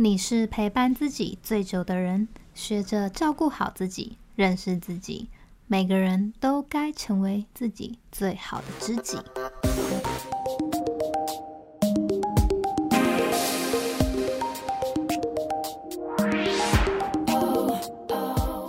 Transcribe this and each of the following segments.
你是陪伴自己最久的人，学着照顾好自己，认识自己。每个人都该成为自己最好的知己。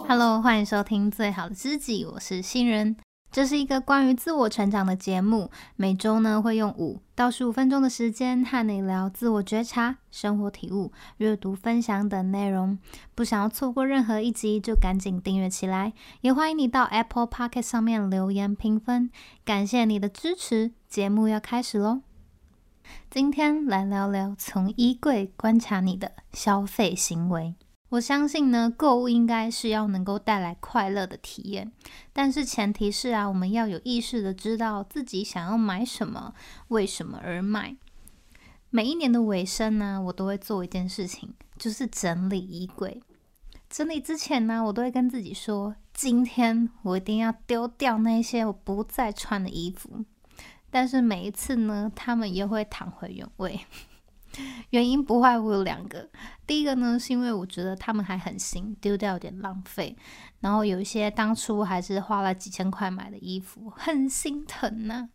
Hello，欢迎收听《最好的知己》，我是新人。这是一个关于自我成长的节目，每周呢会用五到十五分钟的时间和你聊自我觉察、生活体悟、阅读分享等内容。不想要错过任何一集，就赶紧订阅起来。也欢迎你到 Apple Podcast 上面留言评分，感谢你的支持。节目要开始喽！今天来聊聊从衣柜观察你的消费行为。我相信呢，购物应该是要能够带来快乐的体验，但是前提是啊，我们要有意识的知道自己想要买什么，为什么而买。每一年的尾声呢，我都会做一件事情，就是整理衣柜。整理之前呢，我都会跟自己说，今天我一定要丢掉那些我不再穿的衣服。但是每一次呢，他们又会躺回原位。原因不外乎有两个，第一个呢，是因为我觉得他们还很新，丢掉有点浪费。然后有一些当初还是花了几千块买的衣服，很心疼呐、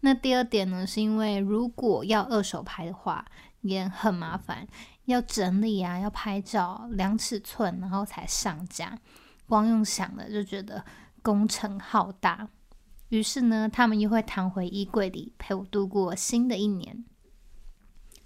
那第二点呢，是因为如果要二手拍的话，也很麻烦，要整理啊，要拍照、量尺寸，然后才上架。光用想的就觉得工程浩大。于是呢，他们又会躺回衣柜里，陪我度过新的一年。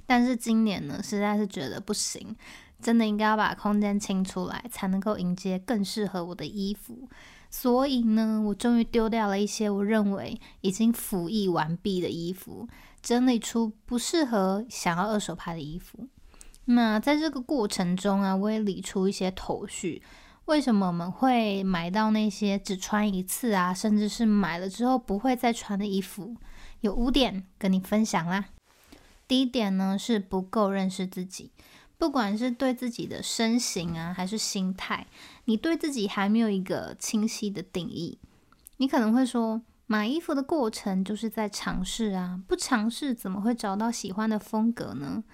但是今年呢，实在是觉得不行，真的应该要把空间清出来，才能够迎接更适合我的衣服。所以呢，我终于丢掉了一些我认为已经服役完毕的衣服，整理出不适合想要二手拍的衣服。那在这个过程中啊，我也理出一些头绪：为什么我们会买到那些只穿一次啊，甚至是买了之后不会再穿的衣服？有五点跟你分享啦。第一点呢，是不够认识自己，不管是对自己的身形啊，还是心态，你对自己还没有一个清晰的定义。你可能会说，买衣服的过程就是在尝试啊，不尝试怎么会找到喜欢的风格呢？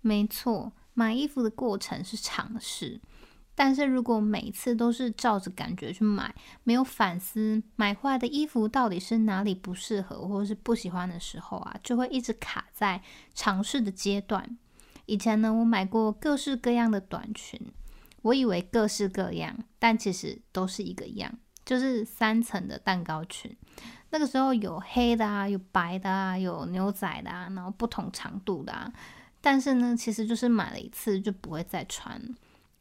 没错，买衣服的过程是尝试。但是如果每次都是照着感觉去买，没有反思买回来的衣服到底是哪里不适合或者是不喜欢的时候啊，就会一直卡在尝试的阶段。以前呢，我买过各式各样的短裙，我以为各式各样，但其实都是一个样，就是三层的蛋糕裙。那个时候有黑的啊，有白的啊，有牛仔的啊，然后不同长度的啊。但是呢，其实就是买了一次就不会再穿。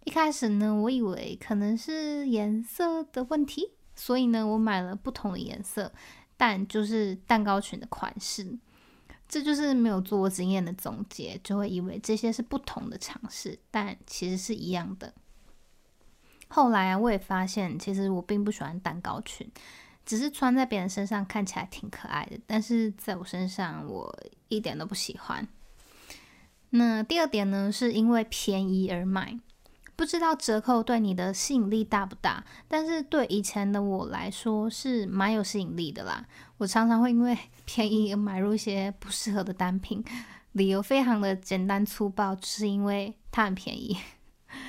一开始呢，我以为可能是颜色的问题，所以呢，我买了不同的颜色，但就是蛋糕裙的款式。这就是没有做过经验的总结，就会以为这些是不同的尝试，但其实是一样的。后来啊，我也发现，其实我并不喜欢蛋糕裙，只是穿在别人身上看起来挺可爱的，但是在我身上，我一点都不喜欢。那第二点呢，是因为便宜而买。不知道折扣对你的吸引力大不大，但是对以前的我来说是蛮有吸引力的啦。我常常会因为 便宜而买入一些不适合的单品，理由非常的简单粗暴，就是因为它很便宜。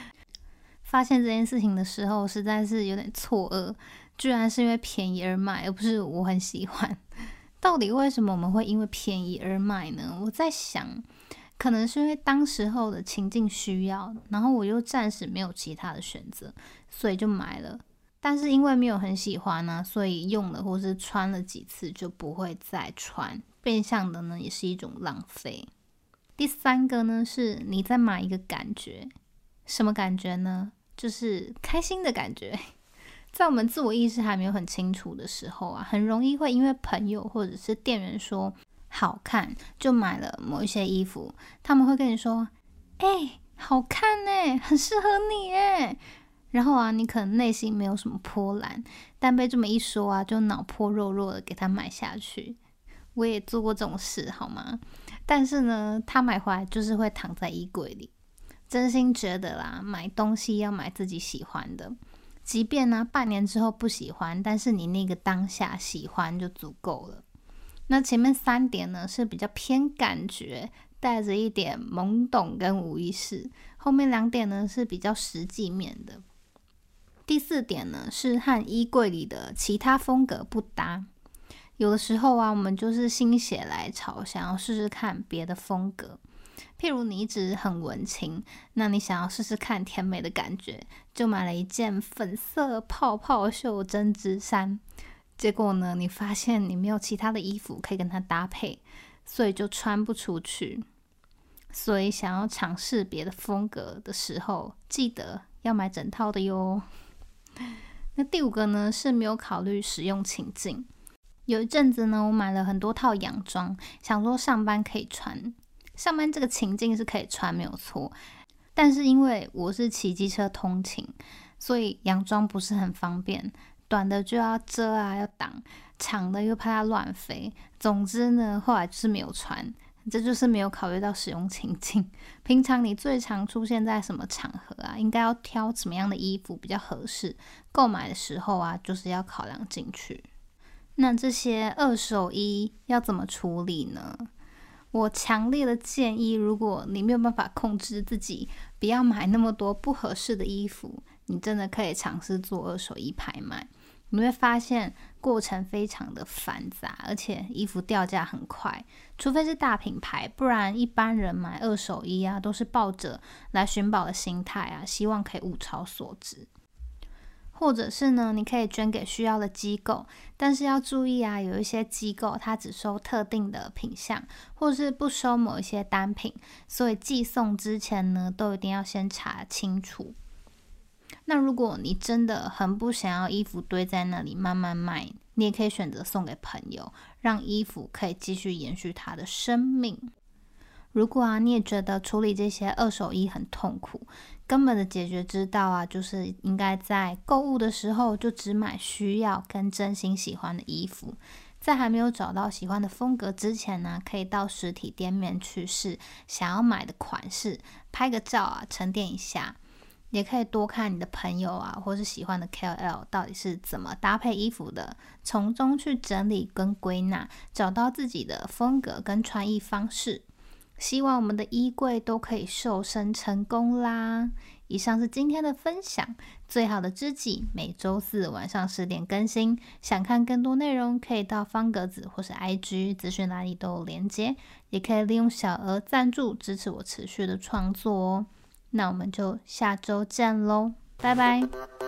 发现这件事情的时候，实在是有点错愕，居然是因为便宜而买，而不是我很喜欢。到底为什么我们会因为便宜而买呢？我在想。可能是因为当时候的情境需要，然后我又暂时没有其他的选择，所以就买了。但是因为没有很喜欢呢、所以用了或是穿了几次就不会再穿，变相的呢也是一种浪费。第三个呢是你在买一个感觉，什么感觉呢？就是开心的感觉。在我们自我意识还没有很清楚的时候啊，很容易会因为朋友或者是店员说。好看就买了某一些衣服，他们会跟你说：“哎、好看呢，很适合你哎。”然后啊，你可能内心没有什么波澜，但被这么一说啊，就脑破弱弱的给他买下去。我也做过这种事，好吗？但是呢，他买回来就是会躺在衣柜里。真心觉得啦，买东西要买自己喜欢的，即便呢、半年之后不喜欢，但是你那个当下喜欢就足够了。那前面三点呢是比较偏感觉，带着一点懵懂跟无意识。后面两点呢是比较实际面的。第四点呢是和衣柜里的其他风格不搭。有的时候啊，我们就是心血来潮，想要试试看别的风格。譬如你一直很文青，那你想要试试看甜美的感觉，就买了一件粉色泡泡袖针织衫。结果呢，你发现你没有其他的衣服可以跟它搭配，所以就穿不出去。所以想要尝试别的风格的时候，记得要买整套的哟。那第五个呢，是没有考虑使用情境。有一阵子呢，我买了很多套洋装，想说上班可以穿。上班这个情境是可以穿，没有错。但是因为我是骑机车通勤，所以洋装不是很方便。短的就要遮啊，要挡；长的又怕它乱飞。总之呢，后来就是没有穿。这就是没有考虑到使用情境。平常你最常出现在什么场合啊？应该要挑什么样的衣服比较合适？购买的时候啊，就是要考量进去。那这些二手衣要怎么处理呢？我强烈的建议，如果你没有办法控制自己，不要买那么多不合适的衣服，你真的可以尝试做二手衣拍卖。你会发现过程非常的繁杂，而且衣服掉价很快，除非是大品牌，不然一般人买二手衣啊，都是抱着来寻宝的心态啊，希望可以物超所值。或者是呢，你可以捐给需要的机构，但是要注意啊，有一些机构它只收特定的品项，或是不收某一些单品，所以寄送之前呢，都一定要先查清楚。那如果你真的很不想要衣服堆在那里慢慢卖，你也可以选择送给朋友，让衣服可以继续延续它的生命。如果啊，你也觉得处理这些二手衣很痛苦。根本的解决之道啊，就是应该在购物的时候就只买需要跟真心喜欢的衣服，在还没有找到喜欢的风格之前呢，可以到实体店面去试想要买的款式，拍个照啊，沉淀一下。也可以多看你的朋友啊，或是喜欢的 KOL 到底是怎么搭配衣服的，从中去整理跟归纳，找到自己的风格跟穿衣方式。希望我们的衣柜都可以瘦身成功啦！以上是今天的分享，最好的知己每周四晚上十点更新。想看更多内容，可以到方格子或是 IG 资讯栏里都有连接，也可以利用小额赞助支持我持续的创作哦。那我们就下周见喽，拜拜。